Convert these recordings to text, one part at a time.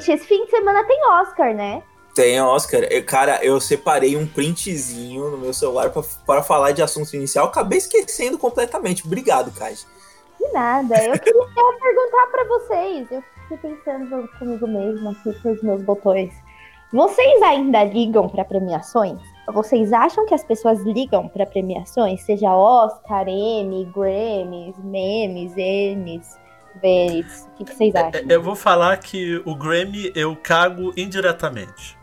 gente, esse fim de semana tem Oscar, né? Tem Oscar. Eu, cara, eu separei um printzinho no meu celular para falar de assunto inicial. Acabei esquecendo completamente. Obrigado, Kai. De nada. Eu queria perguntar para vocês. Eu fiquei pensando comigo mesmo aqui com os meus botões. Vocês ainda ligam para premiações? Vocês acham que as pessoas ligam para premiações? Seja Oscar, Emmy, Grammys, memes, Emmys, Veris. O que, que vocês é, acham? Eu vou falar que o Grammy eu cago indiretamente.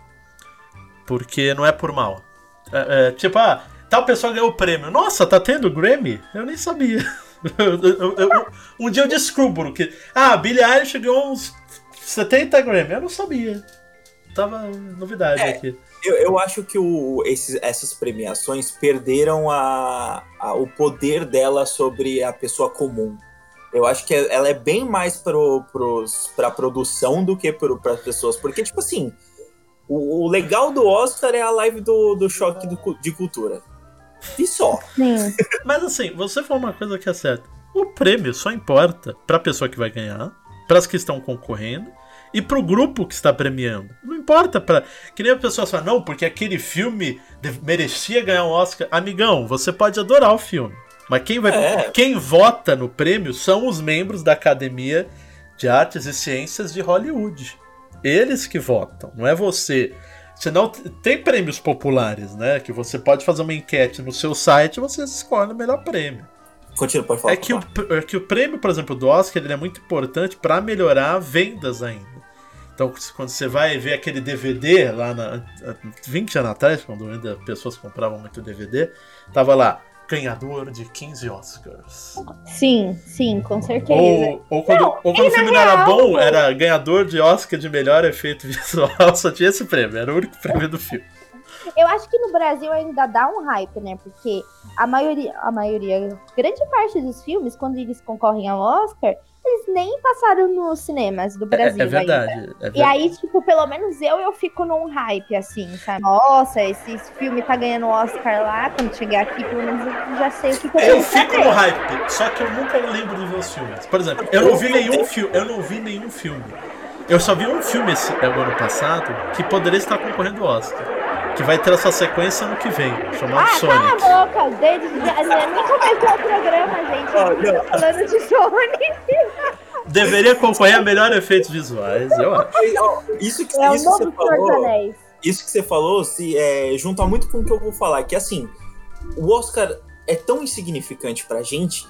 Porque não é por mal. É, é, tipo, ah, tal pessoa ganhou o prêmio. Nossa, tá tendo Grammy? Eu nem sabia. eu, eu, eu, um dia eu descubro que. Ah, Billie Eilish ganhou uns 70 Grammy. Eu não sabia. Tava novidade é, aqui. Eu, eu acho que o, esses, essas premiações perderam a, a, o poder dela sobre a pessoa comum. Eu acho que ela é bem mais pro, pros, pra produção do que pro, as pessoas. Porque, tipo assim, o, o, legal do Oscar é a live do, do choque do, de cultura. E só. Sim. Mas assim, você falou uma coisa que é certa. O prêmio só importa pra pessoa que vai ganhar, para as que estão concorrendo e pro grupo que está premiando. Não importa para que nem a pessoa fala, não, porque aquele filme merecia ganhar um Oscar. Amigão, você pode adorar o filme, mas quem vai é. quem vota no prêmio são os membros da Academia de Artes e Ciências de Hollywood. Eles que votam, não é você. Senão tem prêmios populares, né? Que você pode fazer uma enquete no seu site e você escolhe o melhor prêmio. Continua, pode falar. É que, o, é que o prêmio, por exemplo, do Oscar, ele é muito importante para melhorar vendas ainda. Então, quando você vai ver aquele DVD lá na 20 anos atrás, quando ainda pessoas compravam muito DVD, tava lá ganhador de 15 Oscars. Sim, sim, com certeza. Ou, ou quando, não, ou quando o filme não era bom, era ganhador de Oscar de melhor efeito visual, só tinha esse prêmio, era o único prêmio do filme. Eu acho que no Brasil ainda dá um hype, né? Porque a maioria, a maioria, grande parte dos filmes, quando eles concorrem ao Oscar, eles nem passaram nos cinemas do Brasil. É, é verdade, ainda. é verdade. E aí, tipo, pelo menos eu, eu fico num hype, assim, sabe? Nossa, esse filme tá ganhando Oscar lá, quando chegar aqui, pelo menos eu já sei o que, que eu Eu fico no hype, só que eu nunca lembro de ver os filmes. Por exemplo, eu não vi nenhum filme, eu não vi nenhum filme. Eu só vi um filme esse ano passado que poderia estar concorrendo ao Oscar que vai ter a sua sequência no que vem, chamado ah, Sonic. Cala a boca, desde nem começou o programa, gente. Oh, falando de Sonic. Deveria concorrer a melhor efeitos visuais, eu acho. Isso que, é isso que você falou. Isso que você falou se é, junta muito com o que eu vou falar, que assim, o Oscar é tão insignificante pra gente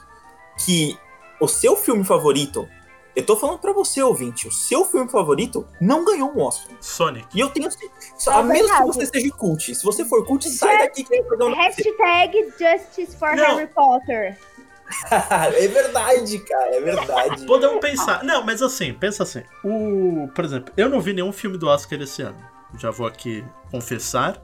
que o seu filme favorito eu tô falando pra você, ouvinte, o seu filme favorito não ganhou um Oscar. Sonic. E eu tenho. É a menos que você seja cult. Se você for cult, sai daqui que eu Hashtag Justice for não. Harry Potter. é verdade, cara, é verdade. Podemos pensar. Não, mas assim, pensa assim. O, por exemplo, eu não vi nenhum filme do Oscar esse ano. Já vou aqui confessar.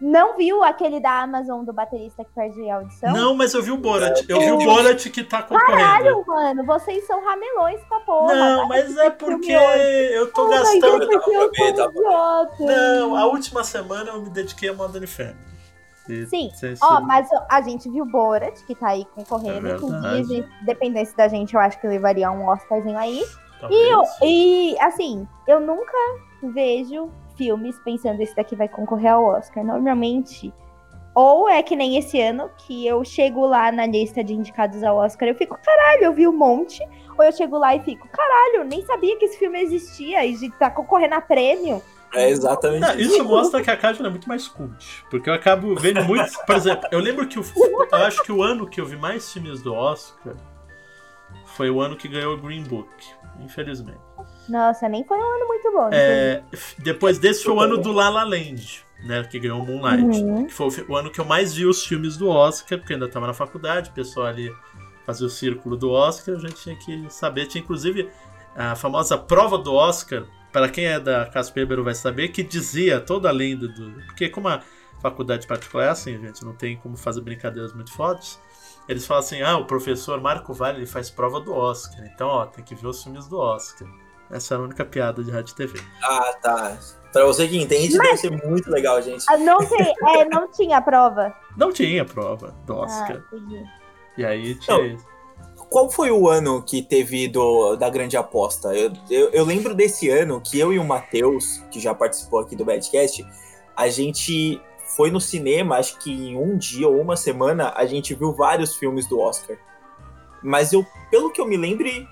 Não viu aquele da Amazon do baterista que perde a audição? Não, mas eu vi o Borat. Eu vi o Borat que tá concorrendo. Caralho, mano, vocês são ramelões pra porra. Não, mas é porque eu tô oh, gastando. Mas é eu idiota. Não, a última semana eu me dediquei a Modern Family. Sim, ó, mas a gente viu Borat, que tá aí concorrendo. É Inclusive, dependesse da gente, eu acho que levaria um Oscarzinho aí. E, e, assim, eu nunca vejo filmes pensando esse daqui vai concorrer ao Oscar. Normalmente, ou é que nem esse ano, que eu chego lá na lista de indicados ao Oscar, eu fico, caralho, eu vi um monte. Ou eu chego lá e fico, caralho, nem sabia que esse filme existia e tá concorrendo a prêmio. É exatamente Não, isso. mostra que a Cátia é muito mais cult. Porque eu acabo vendo muito. Por exemplo, eu lembro que o, eu acho que o ano que eu vi mais filmes do Oscar foi o ano que ganhou o Green Book, infelizmente. Nossa, nem foi um ano muito bom. É, depois desse foi o ano do La La Land, né? Que ganhou Moonlight. Uhum. Que foi o ano que eu mais vi os filmes do Oscar, porque ainda estava na faculdade, o pessoal ali fazia o círculo do Oscar, a gente tinha que saber. Tinha inclusive a famosa prova do Oscar, para quem é da Casper vai saber, que dizia toda a lenda do. Porque como a faculdade particular é assim, gente, não tem como fazer brincadeiras muito fortes. Eles falam assim: ah, o professor Marco Vale ele faz prova do Oscar. Então, ó, tem que ver os filmes do Oscar. Essa é a única piada de rádio TV. Ah, tá. Pra você que entende, Mas... deve ser muito legal, gente. Ah, não, tem, é, não tinha prova. Não tinha prova do Oscar. Ah, e aí tinha. qual foi o ano que teve do, da grande aposta? Eu, eu, eu lembro desse ano que eu e o Matheus, que já participou aqui do Badcast, a gente foi no cinema, acho que em um dia ou uma semana, a gente viu vários filmes do Oscar. Mas eu, pelo que eu me lembre,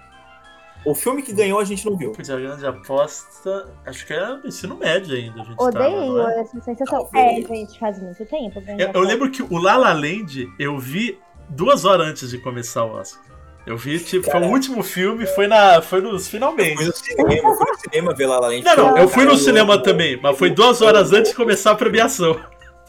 o filme que ganhou a gente não viu. Pois é, a grande aposta, acho que era ensino médio ainda. A gente Odeio tava, é? essa sensação. Ah, é, gente, faz muito tempo. Eu, eu lembro que o La La Land eu vi duas horas antes de começar o Oscar. Eu vi, tipo, foi o último filme, foi, na, foi nos finalmente. Eu fui no cinema, fui no cinema ver La La Land. Não, não, eu fui no cinema também, mas foi duas horas antes de começar a premiação.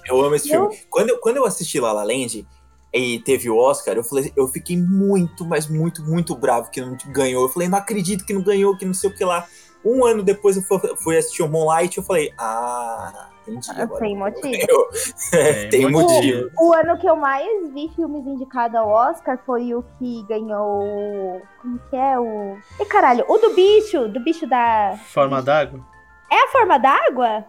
Eu amo esse filme. Quando eu, quando eu assisti La La Land e teve o Oscar, eu falei, eu fiquei muito, mas muito, muito bravo que não ganhou. Eu falei, não acredito que não ganhou, que não sei o que lá. Um ano depois eu fui assistir o Moonlight e eu falei, ah, entendi. Ah, agora. Tem motivo. É, tem motivo. O, o, ano que eu mais vi filmes indicados ao Oscar foi o que ganhou. Como que é? O. E caralho, o do bicho, do bicho da. Forma d'água? É a forma d'água?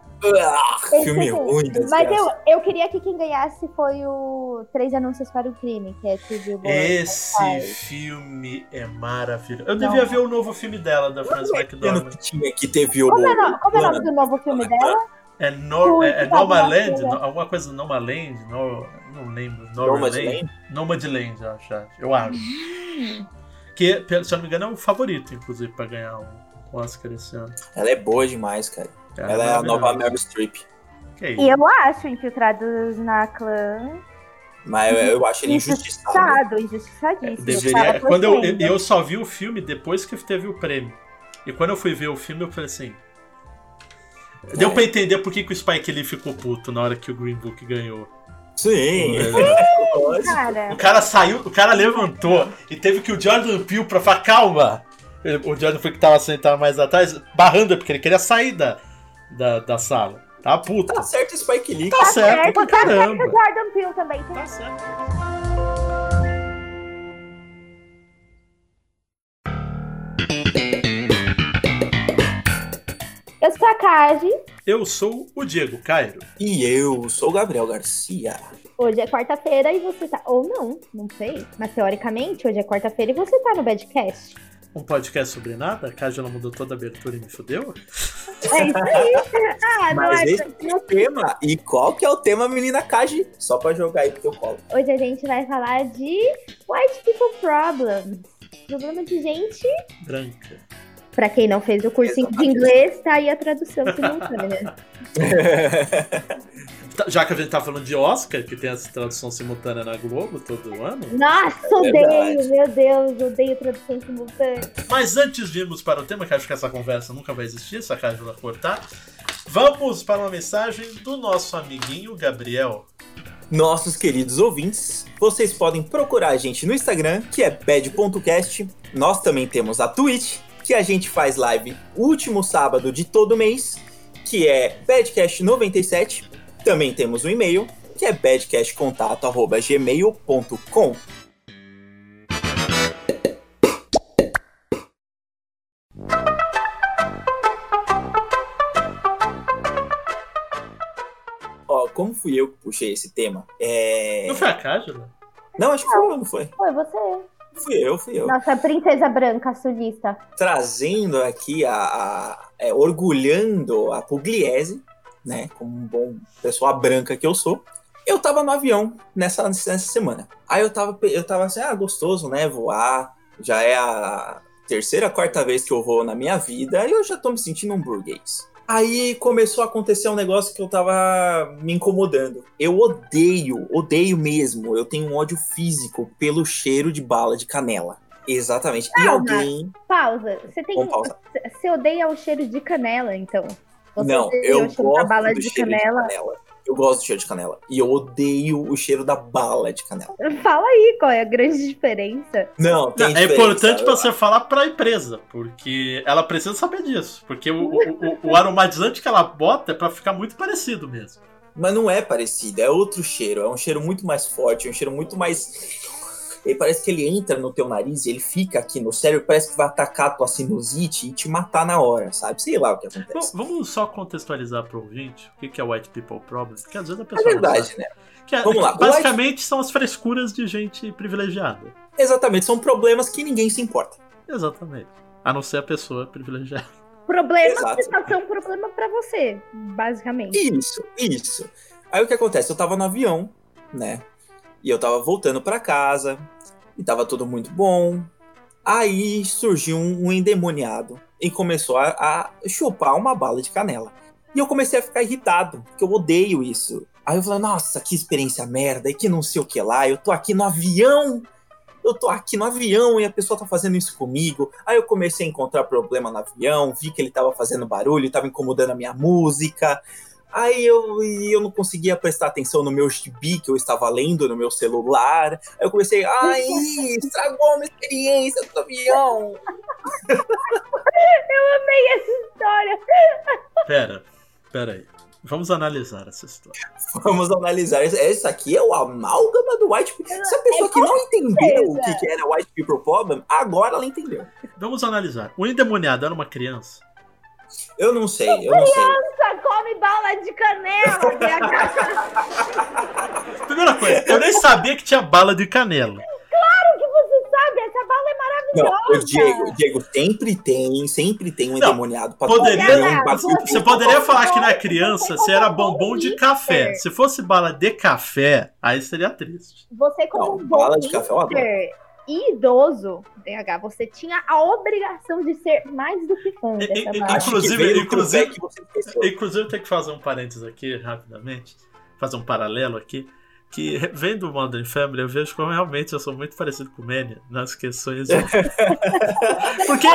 Filme ruim, Mas eu, eu queria que quem ganhasse foi o Três Anúncios para o Crime, que é Tribute Esse filme é maravilhoso. Eu devia ver o novo filme dela, da Frances McDormand. Que tinha que teve o. Como é, no, como é o nome do novo filme dela? É, Nor é, é Nomaland? No, alguma coisa Nomaland? No, não lembro. Nomadland? Nomadland, eu acho. Eu acho. Hum. Que, se eu não me engano, é o favorito, inclusive, pra ganhar o Oscar esse ano. Ela é boa demais, cara. É, Ela é a nova Meryl Streep. E eu acho Infiltrados na Clã. Mas eu, eu acho ele injustiçado. Injustiçadíssimo. Deveria... Quando eu, eu só vi o filme depois que teve o prêmio. E quando eu fui ver o filme, eu falei assim. É. Deu pra entender por que, que o Spike Lee ficou puto na hora que o Green Book ganhou. Sim. Sim cara. O cara saiu, o cara levantou e teve que o Jordan Peele pra falar, calma. O Jordan foi que tava sentado mais atrás, barrando, porque ele queria sair da, da, da sala. Tá puta. Tá certo Spike Lee. Tá, tá certo, certo, pra caramba. Tá certo Jordan Peele também. Tá, tá certo. Eu sou a Kaji. Eu sou o Diego Cairo. E eu sou o Gabriel Garcia. Hoje é quarta-feira e você tá. Ou não, não sei. Mas teoricamente, hoje é quarta-feira e você tá no Badcast. Um podcast sobre nada? A Kaji não mudou toda a abertura e me fudeu? É isso aí. Ah, Mas é esse é o tema. E qual que é o tema, menina Kaji? Só pra jogar aí pro teu colo. Hoje a gente vai falar de White People Problems. Problema de gente... Branca. Pra quem não fez o cursinho de inglês, tá aí a tradução simultânea. Tá, já que a gente tá falando de Oscar, que tem essa tradução simultânea na Globo todo ano. Nossa, é odeio, meu Deus, odeio tradução simultânea. Mas antes de irmos para o tema, que acho que essa conversa nunca vai existir, essa casa vai cortar. Vamos para uma mensagem do nosso amiguinho Gabriel. Nossos queridos ouvintes, vocês podem procurar a gente no Instagram, que é bad.cast. Nós também temos a Twitch, que a gente faz live último sábado de todo mês, que é badcast97. Também temos o um e-mail, que é badcastcontato.gmail.com. Ó, como fui eu que puxei esse tema? É... Não foi a Cájula? Não, acho que foi eu, não foi? Foi você. Fui eu, fui eu. Nossa princesa branca sulista. Trazendo aqui a. a é, orgulhando a Pugliese, né? Como um bom pessoa branca que eu sou. Eu tava no avião nessa, nessa semana. Aí eu tava, eu tava assim, ah, gostoso, né? Voar. Já é a terceira, quarta vez que eu vou na minha vida e eu já tô me sentindo um burguês. Aí começou a acontecer um negócio que eu tava me incomodando. Eu odeio, odeio mesmo. Eu tenho um ódio físico pelo cheiro de bala de canela. Exatamente. Calma, e alguém. Pausa. Você tem. Pausa. Você odeia o cheiro de canela, então? Não, eu gosto bala do de cheiro canela. de canela. Eu gosto do cheiro de canela. E eu odeio o cheiro da bala de canela. Fala aí qual é a grande diferença. Não, tem não, É importante pra você falar pra empresa, porque ela precisa saber disso. Porque o, o, o aromatizante que ela bota é pra ficar muito parecido mesmo. Mas não é parecido, é outro cheiro. É um cheiro muito mais forte, é um cheiro muito mais E parece que ele entra no teu nariz e ele fica aqui no cérebro, parece que vai atacar a tua sinusite e te matar na hora, sabe? Sei lá o que acontece. vamos só contextualizar pro ouvinte o que é White People Problem, porque às vezes a pessoa. É verdade, né? Que é, Vamos lá. Basicamente White... são as frescuras de gente privilegiada. Exatamente, são problemas que ninguém se importa. Exatamente. A não ser a pessoa privilegiada. Problemas que só são um problema para você, basicamente. Isso, isso. Aí o que acontece? Eu tava no avião, né? E eu tava voltando para casa, e tava tudo muito bom. Aí surgiu um, endemoniado e começou a, a chupar uma bala de canela. E eu comecei a ficar irritado, porque eu odeio isso. Aí eu falei, nossa, que experiência merda, e que não sei o que lá, eu tô aqui no avião, eu tô aqui no avião e a pessoa tá fazendo isso comigo. Aí eu comecei a encontrar problema no avião, vi que ele tava fazendo barulho, tava incomodando a minha música. Aí eu, eu não conseguia prestar atenção no meu gibi que eu estava lendo no meu celular. Aí eu comecei, ai, estragou a minha experiência do avião. eu amei essa história. Pera, pera aí. Vamos analisar essa história. Vamos analisar. Esse aqui é o amálgama do White People. Se a pessoa que não entendeu o que era White People Problem, agora ela entendeu. Vamos analisar. O endemoniado era uma criança? Eu não sei, eu não sei. Criança come bala de canela. Primeira coisa, eu nem sabia que tinha bala de canela bala é maravilhosa. Não, o Diego, Diego, sempre tem, sempre tem um não, endemoniado pra poderia, um Você poderia falar que na criança se era bombom de café. Se fosse bala de café, aí seria triste. Você como não, um bala de café, e idoso, DH, você tinha a obrigação de ser mais do que fã dessa Inclusive, inclusive, inclusive, eu tenho que fazer um parênteses aqui, rapidamente, fazer um paralelo aqui que vendo o Modern Family, eu vejo como realmente eu sou muito parecido com o Manny nas questões. porque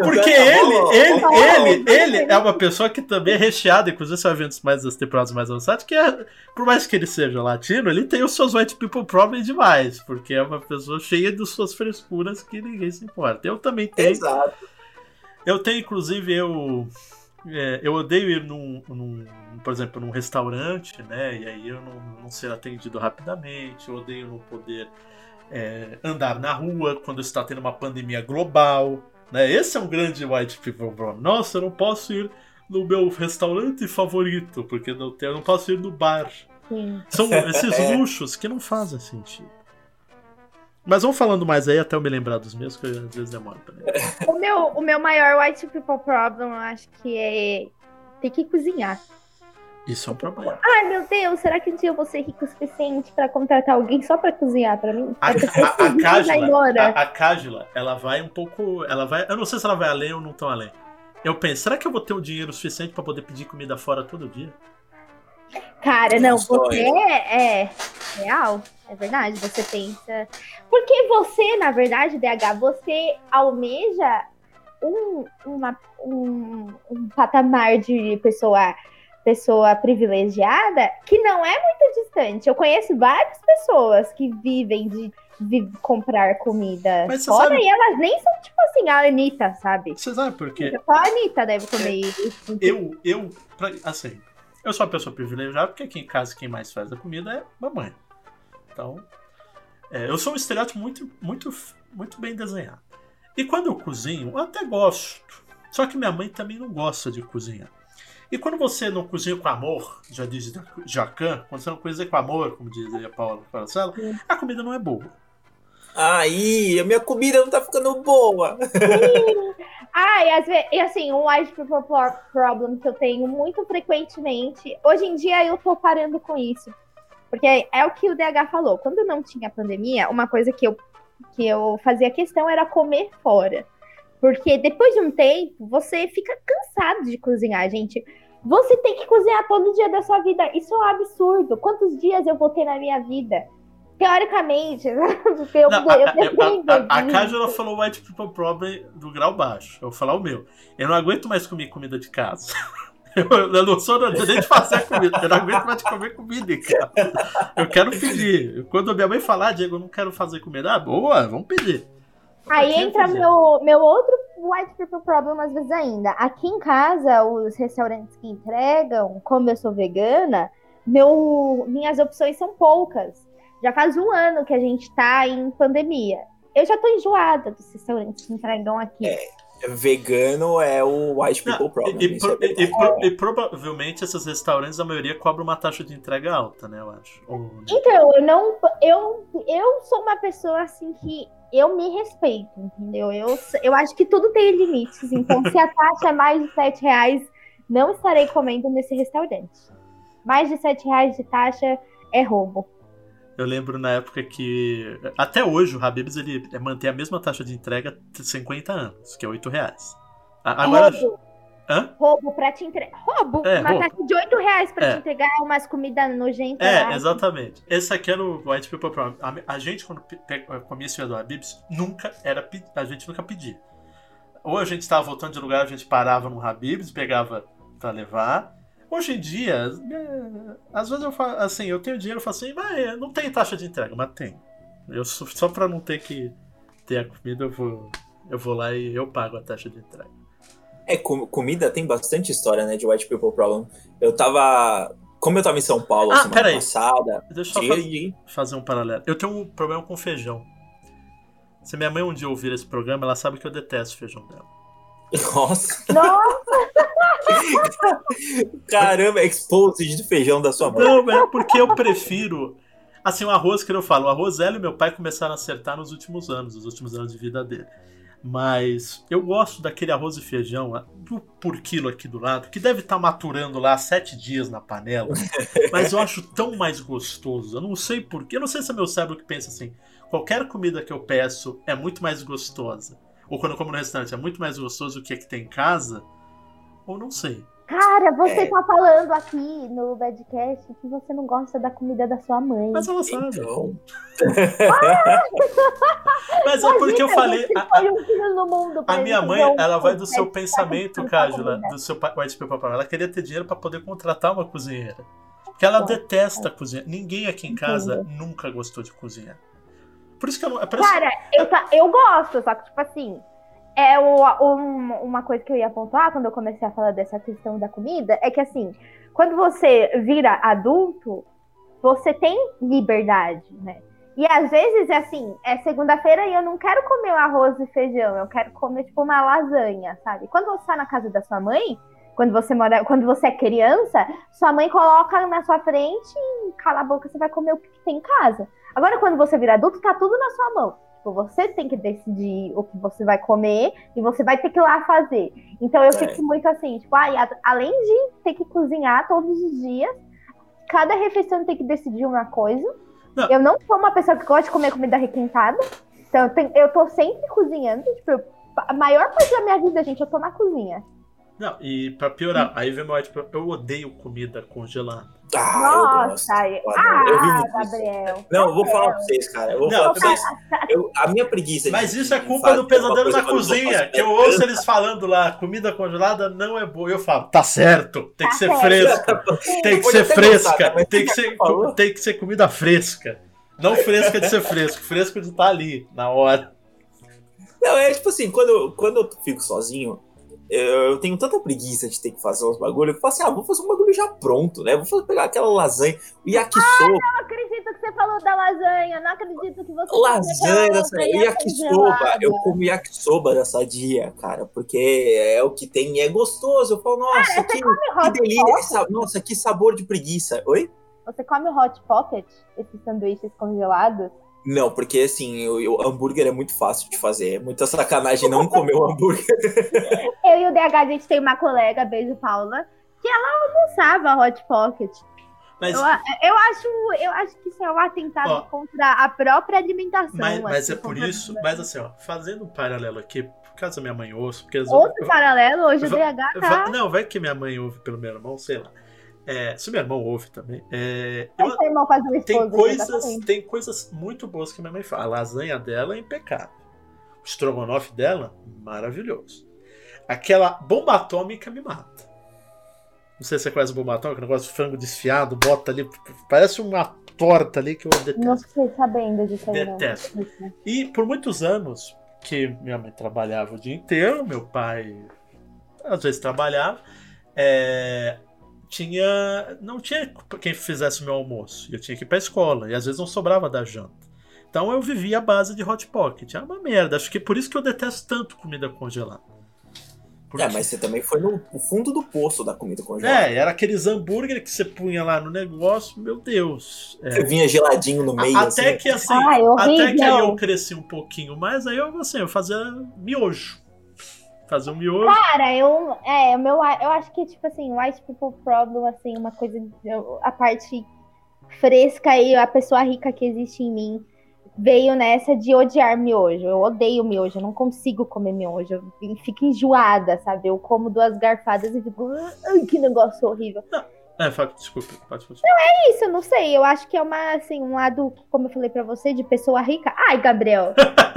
porque ele, ele, ele, ele é uma pessoa que também é recheada, inclusive vai vendo mais das temporadas mais avançadas, que é, por mais que ele seja latino, ele tem os seus white people problem demais, porque é uma pessoa cheia de suas frescuras que ninguém se importa. Eu também tenho. Exato. Eu tenho, inclusive, eu é, eu odeio ir num, num, por exemplo, num restaurante, né? E aí eu não, não ser atendido rapidamente, eu odeio não poder é, andar na rua quando está tendo uma pandemia global. Né? Esse é um grande white people problem. Nossa, eu não posso ir no meu restaurante favorito, porque não, eu não posso ir no bar. Sim. São esses luxos que não fazem sentido. Mas vamos falando mais aí até eu me lembrar dos meus, que às vezes demora também. O meu, o meu maior white people problem, eu acho que é ter que cozinhar. Isso é um problema. Ai, meu Deus, será que um dia eu vou ser rico o suficiente para contratar alguém só para cozinhar para mim? A, a, a, Cágila, ela vai um pouco. Ela vai. Eu não sei se ela vai além ou não tão além. Eu penso, será que eu vou ter o dinheiro suficiente para poder pedir comida fora todo dia? Cara, não, você é, é real, é verdade. Você pensa. Porque você, na verdade, DH, você almeja um, uma, um, um patamar de pessoa pessoa privilegiada que não é muito distante. Eu conheço várias pessoas que vivem de, de comprar comida fora sabe... e elas nem são tipo assim a Anitta, sabe? Você sabe por quê? Só a Anitta deve comer isso. Eu, eu, assim, eu sou uma pessoa privilegiada porque aqui em casa quem mais faz a comida é mamãe. Então, é, eu sou um estereótipo muito, muito, muito bem desenhado. E quando eu cozinho, eu até gosto. Só que minha mãe também não gosta de cozinhar. E quando você não cozinha com amor, já diz Jacan, quando você não cozinha com amor, como diz a Paula Paracela, a comida não é boa. Aí, a minha comida não tá ficando boa. Ah, e, às vezes, assim, um people problem que eu tenho muito frequentemente. Hoje em dia eu tô parando com isso. Porque é o que o DH falou. Quando não tinha pandemia, uma coisa que eu, que eu fazia questão era comer fora. Porque depois de um tempo, você fica cansado de cozinhar, gente. Você tem que cozinhar todo dia da sua vida. Isso é um absurdo. Quantos dias eu vou ter na minha vida? Teoricamente, porque eu, não, eu dependo. A, a, a, a Cájula falou White People Problem do grau baixo. Eu vou falar o meu. Eu não aguento mais comer comida de casa. Eu, eu não sou nem de fazer comida. Eu não aguento mais de comer comida, cara. Eu quero pedir. Quando minha mãe falar, Diego, eu não quero fazer comida, ah, boa, vamos pedir. Aí entra meu, meu outro white people problem às vezes ainda. Aqui em casa, os restaurantes que entregam, como eu sou vegana, meu, minhas opções são poucas. Já faz um ano que a gente tá em pandemia. Eu já tô enjoada dos restaurantes que entregam aqui. É, vegano é o white people Não, problem. E, pro, é e, pro, e, provavelmente esses restaurantes, a maioria cobra uma taxa de entrega alta, né? Eu acho. Ou... Então, eu não. Eu, eu sou uma pessoa assim que eu me respeito, entendeu? Eu, eu acho que tudo tem limites. Então, se a taxa é mais de 7 reais, não estarei comendo nesse restaurante. Mais de 7 reais de taxa é roubo. Eu lembro na época que. Até hoje o Habibs ele mantém a mesma taxa de entrega de 50 anos, que é 8 reais. Agora. Roubo. Hã? Roubo pra te entregar. Roubo! É, uma roubo. taxa de 8 reais pra é. te entregar umas comidas nojentas. É, lá. exatamente. Esse aqui era o White People Problem. A, gente, quando comia esse do Habibs, nunca era. A gente nunca pedia. Ou a gente estava voltando de lugar, a gente parava no Habibs, pegava pra levar. Hoje em dia, é, às vezes eu falo assim, eu tenho dinheiro, eu falo assim, mas não tem taxa de entrega, mas tem. Eu, só pra não ter que ter a comida, eu vou, eu vou lá e eu pago a taxa de entrega. É, com, comida tem bastante história, né, de White People Problem. Eu tava. Como eu tava em São Paulo ah, semana passada. Deixa eu fazer, fazer um paralelo. Eu tenho um problema com feijão. Se minha mãe um dia ouvir esse programa, ela sabe que eu detesto o feijão dela. Nossa! Nossa! Caramba, exposed de feijão da sua mãe. Não, é porque eu prefiro. Assim, o arroz que eu falo, o arroz ela e meu pai começaram a acertar nos últimos anos, nos últimos anos de vida dele. Mas eu gosto daquele arroz e feijão por quilo aqui do lado, que deve estar tá maturando lá sete dias na panela. mas eu acho tão mais gostoso. Eu não sei porquê. Eu não sei se é meu cérebro que pensa assim. Qualquer comida que eu peço é muito mais gostosa. Ou quando eu como no restaurante é muito mais gostoso do que a que tem em casa ou não sei. Cara, você é. tá falando aqui no Badcast que você não gosta da comida da sua mãe. Mas ela sabe. Então... ah! Mas é porque eu falei. A, a, a minha mãe, ela vai do seu pensamento, Cájula, do seu white paper. Ela queria ter dinheiro para poder contratar uma cozinheira. Porque ela detesta cozinhar. Ninguém aqui em casa nunca gostou de cozinhar. Por isso que eu não. É Cara, eu, eu gosto, só que, tipo assim, é o, um, uma coisa que eu ia pontuar quando eu comecei a falar dessa questão da comida é que assim, quando você vira adulto, você tem liberdade, né? E às vezes, assim, é segunda-feira e eu não quero comer arroz e feijão, eu quero comer, tipo, uma lasanha, sabe? Quando você tá na casa da sua mãe, quando você mora, quando você é criança, sua mãe coloca na sua frente e cala a boca, você vai comer o que tem em casa. Agora, quando você vira adulto, tá tudo na sua mão. Tipo, você tem que decidir o que você vai comer e você vai ter que ir lá fazer. Então eu é. fico muito assim, tipo, ah, além de ter que cozinhar todos os dias, cada refeição tem que decidir uma coisa. Não. Eu não sou uma pessoa que gosta de comer comida requentada. Então eu, tenho, eu tô sempre cozinhando. Tipo, a maior parte da minha vida, gente, eu tô na cozinha. Não, e pra piorar, aí vem meu tipo, eu odeio comida congelada. Ah, Nossa, eu, gosto. ah, eu vi Gabriel. Não, eu vou falar pra vocês, cara. Eu vou não, falar pra vocês. Eu, a minha preguiça. Mas isso é culpa do pesadelo na cozinha. Que eu ouço eles falando lá, comida congelada não é boa. Eu falo, tá certo, tem que tá ser certo. fresca. Tem que ser fresca. Gostado, tem, que ser, tem que ser comida fresca. Não fresca de ser fresco, fresco de estar tá ali, na hora. Não, é tipo assim, quando, quando eu fico sozinho, eu tenho tanta preguiça de ter que fazer uns bagulho eu falo assim, ah, vou fazer um bagulho já pronto, né? Vou pegar aquela lasanha, o yakisoba. Ah, não acredito que você falou da lasanha, não acredito que você Lasanha, dessa, yakisoba, eu como yakisoba da sadia, cara, porque é o que tem e é gostoso. Eu falo, nossa, ah, que, que delícia, nossa, que sabor de preguiça. Oi? Você come hot pocket, esses sanduíches congelados? Não, porque assim, o, o, hambúrguer é muito fácil de fazer. É muita sacanagem não comer o hambúrguer. Eu e o DH, a gente tem uma colega, beijo Paula, que ela almoçava Hot Pocket. Mas, eu, eu, acho, eu acho que isso é um atentado ó, contra a própria alimentação. Mas, mas assim, é por isso, mas assim, ó, fazendo um paralelo aqui, por causa da minha mãe ouve. Porque Outro paralelo, hoje o DH tá. Não, vai que minha mãe ouve pelo meu irmão, sei lá. É, se meu irmão ouve também. É, eu, irmão faz um tem, coisas, tem coisas muito boas que minha mãe faz. A lasanha dela é impecável. O estrogonofe dela, maravilhoso. Aquela bomba atômica me mata. Não sei se você conhece bomba atômica, negócio de frango desfiado, bota ali. Parece uma torta ali que eu detesto. Não sei sabendo disso aí. Detesto. Não. E por muitos anos que minha mãe trabalhava o dia inteiro, meu pai às vezes trabalhava. É, tinha. Não tinha quem fizesse o meu almoço. Eu tinha que ir pra escola. E às vezes não sobrava da janta. Então eu vivia à base de hot pocket. É uma merda. Acho que é por isso que eu detesto tanto comida congelada. Porque... É, mas você também foi no fundo do poço da comida congelada. É, era aqueles hambúrguer que você punha lá no negócio, meu Deus. É. Você vinha geladinho no meio. Até assim. que assim, Ai, até que aí eu cresci um pouquinho mais, aí eu assim, eu fazia miojo. Fazer um miojo. Cara, eu. É, meu. Eu acho que, tipo assim, white people problem, assim, uma coisa. A parte fresca e a pessoa rica que existe em mim veio nessa de odiar miojo. Eu odeio miojo, eu não consigo comer miojo. Eu fico enjoada, sabe? Eu como duas garfadas e fico. Ai, que negócio horrível. Não. É, Fábio, desculpa, pode falar. Não, é isso, eu não sei. Eu acho que é uma, assim, um lado, como eu falei pra você, de pessoa rica. Ai, Gabriel!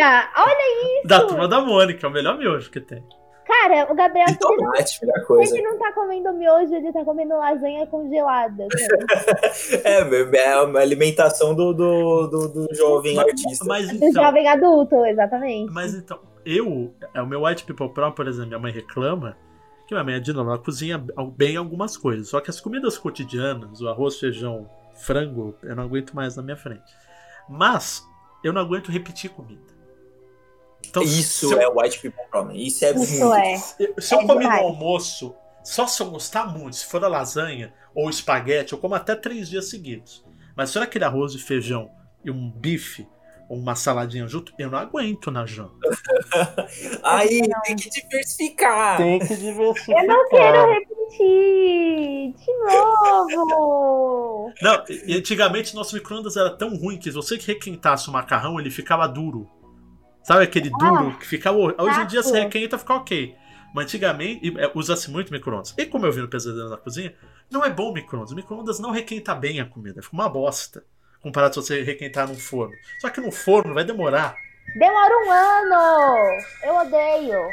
olha, olha isso! Da turma da Mônica, é o melhor miojo que tem. Cara, o Gabriel então, ele, não, coisa. ele não tá comendo miojo, ele tá comendo lasanha congelada. é, é uma alimentação do, do, do, do jovem mas, artista. Mas, então, do jovem adulto, exatamente. Mas então, eu, é o meu White People Pro, por exemplo, minha mãe reclama que minha mãe, de novo, ela cozinha bem algumas coisas. Só que as comidas cotidianas, o arroz, feijão, frango, eu não aguento mais na minha frente. Mas eu não aguento repetir comida. Então, Isso é o white people problem. Isso é Isso muito. É. Se eu é comer no almoço, só se eu gostar muito, se for a lasanha ou espaguete, eu como até três dias seguidos. Mas se for aquele arroz e feijão e um bife ou uma saladinha junto, eu não aguento na janta. Aí tem que diversificar. Tem que diversificar. Eu não quero repetir de novo. Não, antigamente nosso micro-ondas era tão ruim que se você requentasse o macarrão, ele ficava duro. Sabe aquele duro que fica. Hoje em dia você requenta fica ok. Mas antigamente é, usa-se muito micro-ondas. E como eu vi no Pesadelo na Cozinha, não é bom micro-ondas. Micro-ondas não requenta bem a comida, fica uma bosta. Comparado se você requentar num forno. Só que no forno vai demorar. Demora um ano! Eu odeio.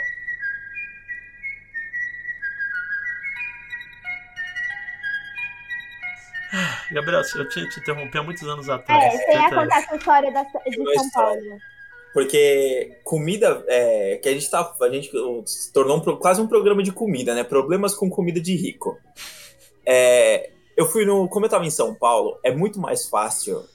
Gabriel, eu tinha te interrompido há muitos anos atrás. É, você ia contar essa história da, de São Paulo. Porque comida, é, que a gente tá. A gente se tornou um, quase um programa de comida, né? Problemas com comida de rico. É, eu fui no. Como eu tava em São Paulo, é muito mais fácil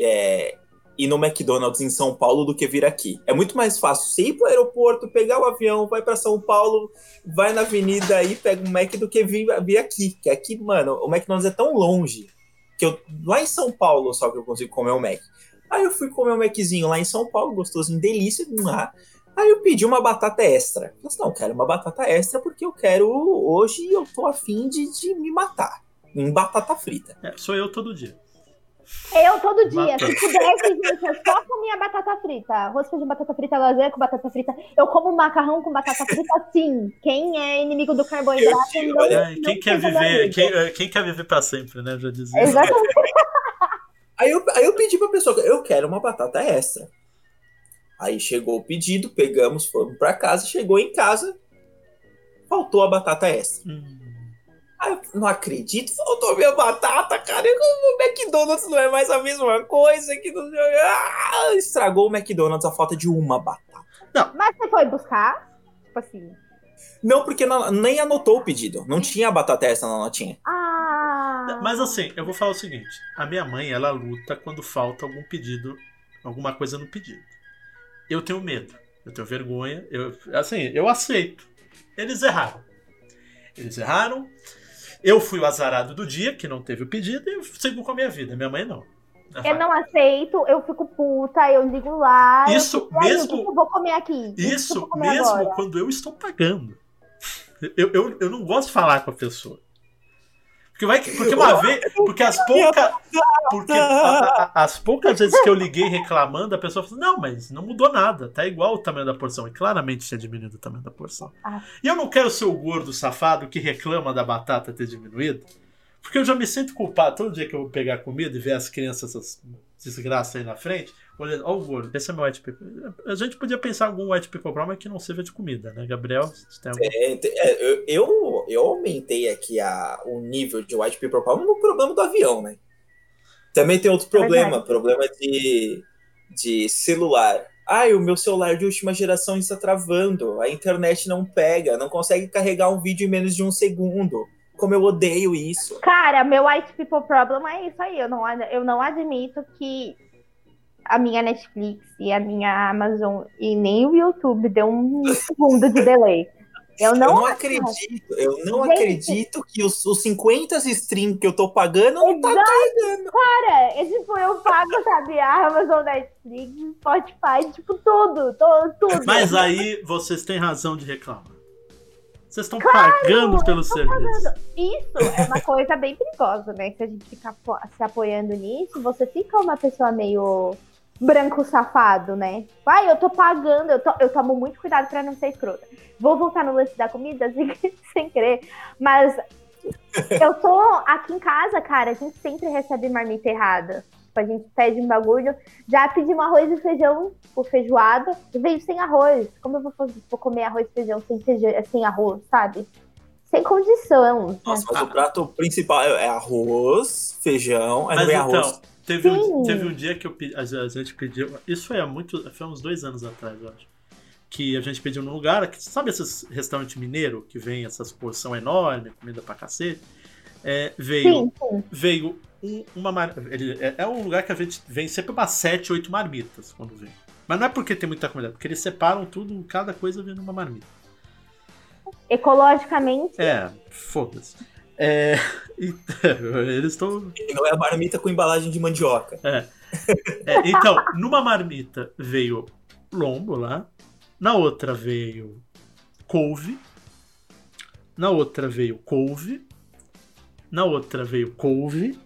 é, ir no McDonald's em São Paulo do que vir aqui. É muito mais fácil você ir pro aeroporto, pegar o avião, vai para São Paulo, vai na avenida aí, pega um Mac do que vir, vir aqui. Que aqui, mano, o McDonald's é tão longe que eu. Lá em São Paulo só que eu consigo comer o Mac. Aí eu fui comer um Maczinho lá em São Paulo, gostosinho, delícia. Lá. Aí eu pedi uma batata extra. Eu disse, não, eu quero uma batata extra porque eu quero. Hoje eu tô afim de, de me matar. Em batata frita. É, sou eu todo dia. Eu todo dia. Se pudesse, gente, eu só comia batata frita. Arroz de batata frita, lasanha com batata frita. Eu como macarrão com batata frita, sim. Quem é inimigo do carboidrato não, é, quem quer viver, quem, quem, quer viver para sempre, né? Já dizia. Exatamente. Aí eu, aí eu pedi pra pessoa, eu quero uma batata extra. Aí chegou o pedido, pegamos, fomos pra casa, chegou em casa, faltou a batata extra. Hum. Aí eu não acredito, faltou minha batata, cara. O McDonald's não é mais a mesma coisa que não... ah, estragou o McDonald's a falta de uma batata. Não. Mas você foi buscar? Tipo assim. Não, porque não, nem anotou o pedido. Não tinha a batata extra na notinha. Ah. Mas assim, eu vou falar o seguinte: a minha mãe, ela luta quando falta algum pedido, alguma coisa no pedido. Eu tenho medo, eu tenho vergonha, eu, assim, eu aceito. Eles erraram. Eles erraram. Eu fui o azarado do dia, que não teve o pedido, e eu sigo com a minha vida. Minha mãe não. Eu não aceito, eu fico puta, eu ligo lá. Isso fico, mesmo. eu vou comer aqui? Isso mesmo agora? quando eu estou pagando. Eu, eu, eu não gosto de falar com a pessoa. Porque, vai, porque uma vez. Porque as poucas. Porque a, a, as poucas vezes que eu liguei reclamando, a pessoa falou: não, mas não mudou nada, tá igual o tamanho da porção. E claramente tinha diminuído o tamanho da porção. Ah. E eu não quero ser o gordo safado que reclama da batata ter diminuído. Porque eu já me sinto culpado todo dia que eu vou pegar comida e ver as crianças, essas desgraças aí na frente, olhando, ó, o gordo, esse é meu white people. A gente podia pensar em algum white people mas que não seja de comida, né, Gabriel? Algum... É, é, eu, eu aumentei aqui a, o nível de white people problem no problema do avião, né? Também tem outro problema, é problema de, de celular. Ai, o meu celular de última geração está travando, a internet não pega, não consegue carregar um vídeo em menos de um segundo como eu odeio isso. Cara, meu white people problem é isso aí. Eu não, eu não admito que a minha Netflix e a minha Amazon e nem o YouTube deu um segundo de delay. Eu não, eu não acredito, eu não Gente, acredito que os, os 50 streams que eu tô pagando não tá carregando. Cara, esse tipo, foi eu pago, sabe, a Amazon, Netflix, Spotify, tipo, tudo, tudo, tudo. Mas aí vocês têm razão de reclamar. Vocês estão claro, pagando pelo serviço. Pagando. Isso é uma coisa bem perigosa, né? Se a gente ficar se apoiando nisso, você fica uma pessoa meio branco safado, né? Ai, eu tô pagando, eu, to, eu tomo muito cuidado para não ser escrota. Vou voltar no lance da comida sem, sem querer, mas eu tô aqui em casa, cara, a gente sempre recebe marmita errada. Tipo, a gente pede um bagulho, já pedimos arroz e feijão, ou feijoada, e veio sem arroz. Como eu vou, vou comer arroz e feijão sem, feijão, sem arroz, sabe? Sem condição. Nossa, mas o prato principal é arroz, feijão, aí mas não então, arroz. Teve um, teve um dia que eu, a, a gente pediu. Isso foi há muito. Foi uns dois anos atrás, eu acho. Que a gente pediu num lugar. Que, sabe esses restaurantes mineiro que vem essas porção enorme, comida pra cacete? É, veio. Sim, sim. Veio um, uma. Ele, é, é, um lugar que a gente vem sempre umas 7, 8 marmitas quando vem. Mas não é porque tem muita comida, é porque eles separam tudo, cada coisa vem numa marmita. Ecologicamente. É, foda-se. É, eles estão. Não é a marmita com embalagem de mandioca. É. é. Então, numa marmita veio lombo lá, na outra veio couve, na outra veio couve, na outra veio couve,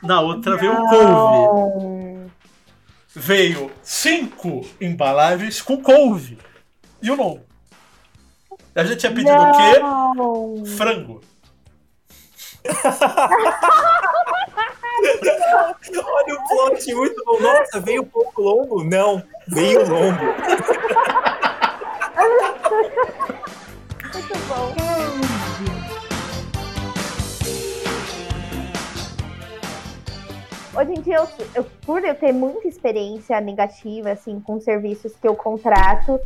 na outra Não. veio couve. Veio cinco embalagens com couve e o lombo. A gente tinha pedido Não. o quê? Frango. Olha o plot muito bom. Nossa, veio pouco longo? Não, veio longo. muito bom. Hoje em dia, eu, eu, por eu ter muita experiência negativa, assim, com serviços que eu contrato,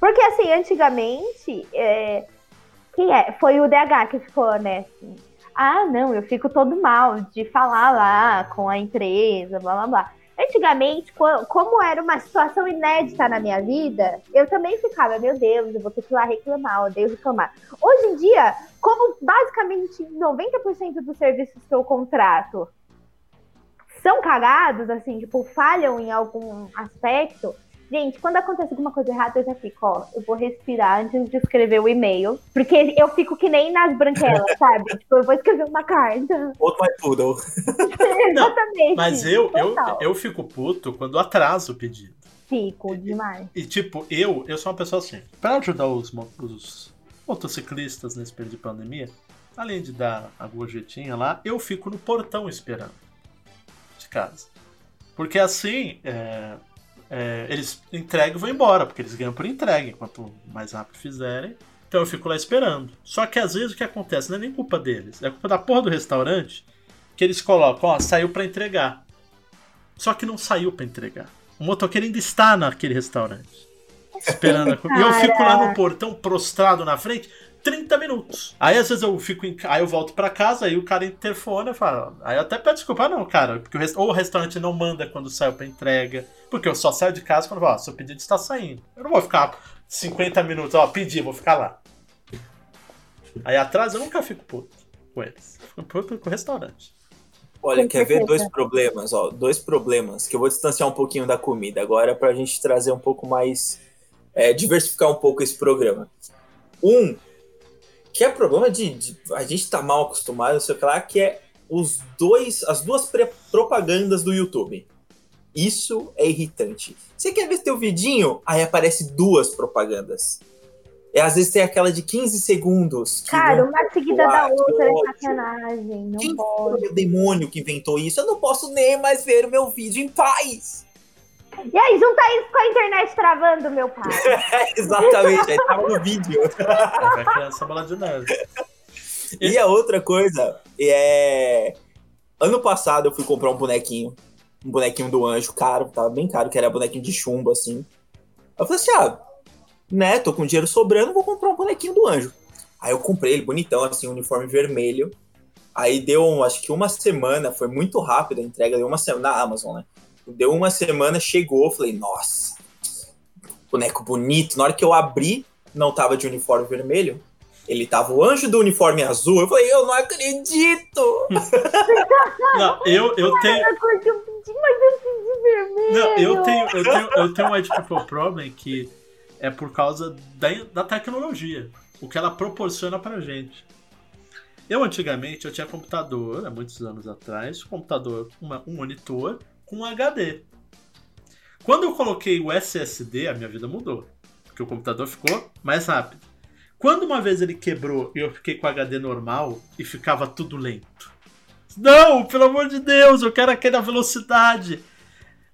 porque, assim, antigamente, é, quem é? Foi o DH que ficou, né, ah, não, eu fico todo mal de falar lá com a empresa, blá blá blá. Antigamente, como era uma situação inédita na minha vida, eu também ficava, meu Deus, eu vou ter que ir lá reclamar, odeio reclamar. Hoje em dia, como basicamente 90% dos serviços que eu contrato são cagados, assim, tipo, falham em algum aspecto, Gente, quando acontece alguma coisa errada, eu já fico, ó, eu vou respirar antes de escrever o e-mail. Porque eu fico que nem nas branquelas, sabe? Tipo, eu vou escrever uma carta. Outro mais poodle. Exatamente. Não, mas eu, eu, eu fico puto quando atraso o pedido. Fico demais. E, e, tipo, eu, eu sou uma pessoa assim, pra ajudar os, os motociclistas nesse período de pandemia, além de dar a gorjetinha lá, eu fico no portão esperando de casa. Porque assim, é, é, eles entregam e vão embora, porque eles ganham por entrega, enquanto mais rápido fizerem. Então eu fico lá esperando. Só que às vezes o que acontece não é nem culpa deles, é culpa da porra do restaurante que eles colocam, ó, saiu para entregar. Só que não saiu para entregar. O motoqueiro ainda está naquele restaurante. Esperando a. E eu fico lá no portão prostrado na frente 30 minutos. Aí às vezes eu fico em, aí eu volto para casa, aí o cara interfona e fala, aí eu até peço desculpa, não, cara, porque o rest... ou o restaurante não manda quando saiu para entrega, porque eu só saio de casa quando, ó, seu pedido está saindo. Eu não vou ficar 50 minutos, ó, pedi, vou ficar lá. Aí atrás eu nunca fico puto com eles. Fico puto com o restaurante. Olha, quer ver dois problemas, ó, dois problemas que eu vou distanciar um pouquinho da comida agora para a gente trazer um pouco mais, é, diversificar um pouco esse programa. Um que é problema de, de, a gente tá mal acostumado, sei lá, que é os dois, as duas propagandas do YouTube. Isso é irritante. Você quer ver teu vidinho? Aí aparece duas propagandas. E às vezes tem aquela de 15 segundos. Cara, uma seguida da outra é sacanagem. Não Quem pode. foi o demônio que inventou isso? Eu não posso nem mais ver o meu vídeo em paz. E aí, junta isso com a internet travando, meu pai. Exatamente, aí tava no vídeo. Vai criar essa bola de neve. E a outra coisa é. Ano passado eu fui comprar um bonequinho. Um bonequinho do anjo, caro, tava bem caro, que era bonequinho de chumbo, assim. Eu falei assim: ah, né, tô com dinheiro sobrando, vou comprar um bonequinho do anjo. Aí eu comprei ele bonitão, assim, uniforme vermelho. Aí deu, acho que uma semana, foi muito rápido a entrega, deu uma semana na Amazon, né? Deu uma semana, chegou, falei, nossa, boneco bonito. Na hora que eu abri, não tava de uniforme vermelho. Ele tava o anjo do uniforme azul. Eu falei, eu não acredito! não, eu, eu tenho. Não, eu tenho, eu tenho, eu tenho um Ed People Problem que é por causa da, da tecnologia. O que ela proporciona pra gente. Eu antigamente eu tinha computador, há muitos anos atrás, computador, uma, um monitor com HD. Quando eu coloquei o SSD, a minha vida mudou. Porque o computador ficou mais rápido. Quando uma vez ele quebrou e eu fiquei com HD normal e ficava tudo lento. Não, pelo amor de Deus, eu quero aquela velocidade.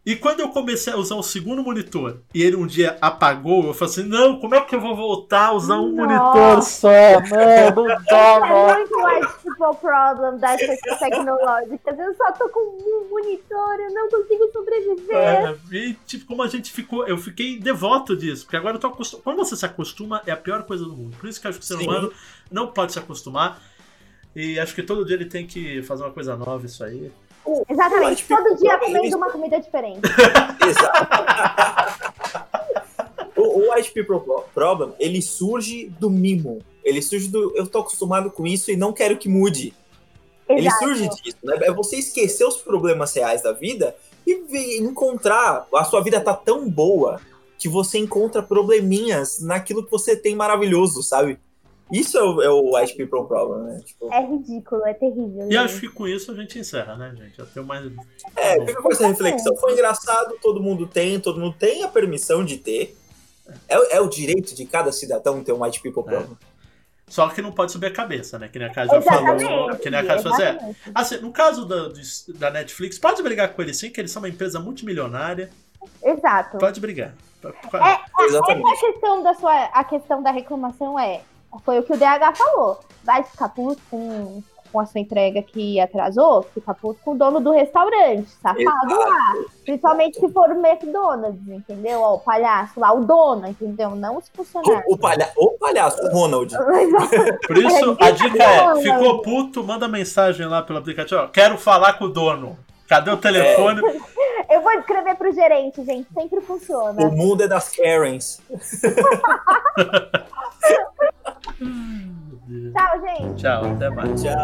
E quando eu comecei a usar o segundo monitor e ele um dia apagou, eu falei assim: não, como é que eu vou voltar a usar um Nossa. monitor só? Não, não dá, É muito mais tipo problem dessas tecnológicas. Eu só tô com um monitor, eu não consigo sobreviver. É, e tipo, como a gente ficou, eu fiquei devoto disso, porque agora eu tô acostumado. Quando você se acostuma, é a pior coisa do mundo. Por isso que eu acho que o ser Sim. humano não pode se acostumar. E acho que todo dia ele tem que fazer uma coisa nova, isso aí. Exatamente. Todo dia comendo uma comida diferente. Exato. o, o People Problem, ele surge do mimo. Ele surge do eu tô acostumado com isso e não quero que mude. Exato. Ele surge disso, né? É você esquecer os problemas reais da vida e encontrar. A sua vida tá tão boa que você encontra probleminhas naquilo que você tem maravilhoso, sabe? Isso é o, é o White People Problem, né? Tipo... É ridículo, é terrível. E acho que com isso a gente encerra, né, gente? Já tem mais. É, fica com essa reflexão. Foi engraçado, todo mundo tem, todo mundo tem a permissão de ter. É, é o direito de cada cidadão ter um White People é. Problem. É. Só que não pode subir a cabeça, né? Que nem a Casa já falou. Que nem a Casa fazer. Assim, no caso da, da Netflix, pode brigar com eles sim, que eles são uma empresa multimilionária. Exato. Pode brigar. É, Exatamente. Essa questão da sua. A questão da reclamação é foi o que o DH falou. Vai ficar puto com, com a sua entrega que atrasou, fica puto com o dono do restaurante, safado Exato. lá. Principalmente se for o McDonald's, entendeu? Ó, o palhaço lá, o dono, entendeu? Não os funcionários. O, o, palha o palhaço, o Ronald. Por isso, a dica é: ficou puto, manda mensagem lá pelo aplicativo. Ó, quero falar com o dono. Cadê o telefone? É. Eu vou escrever pro gerente, gente. Sempre funciona. O mundo é das Karens. Tchau, gente. Tchau, até mais. Tchau.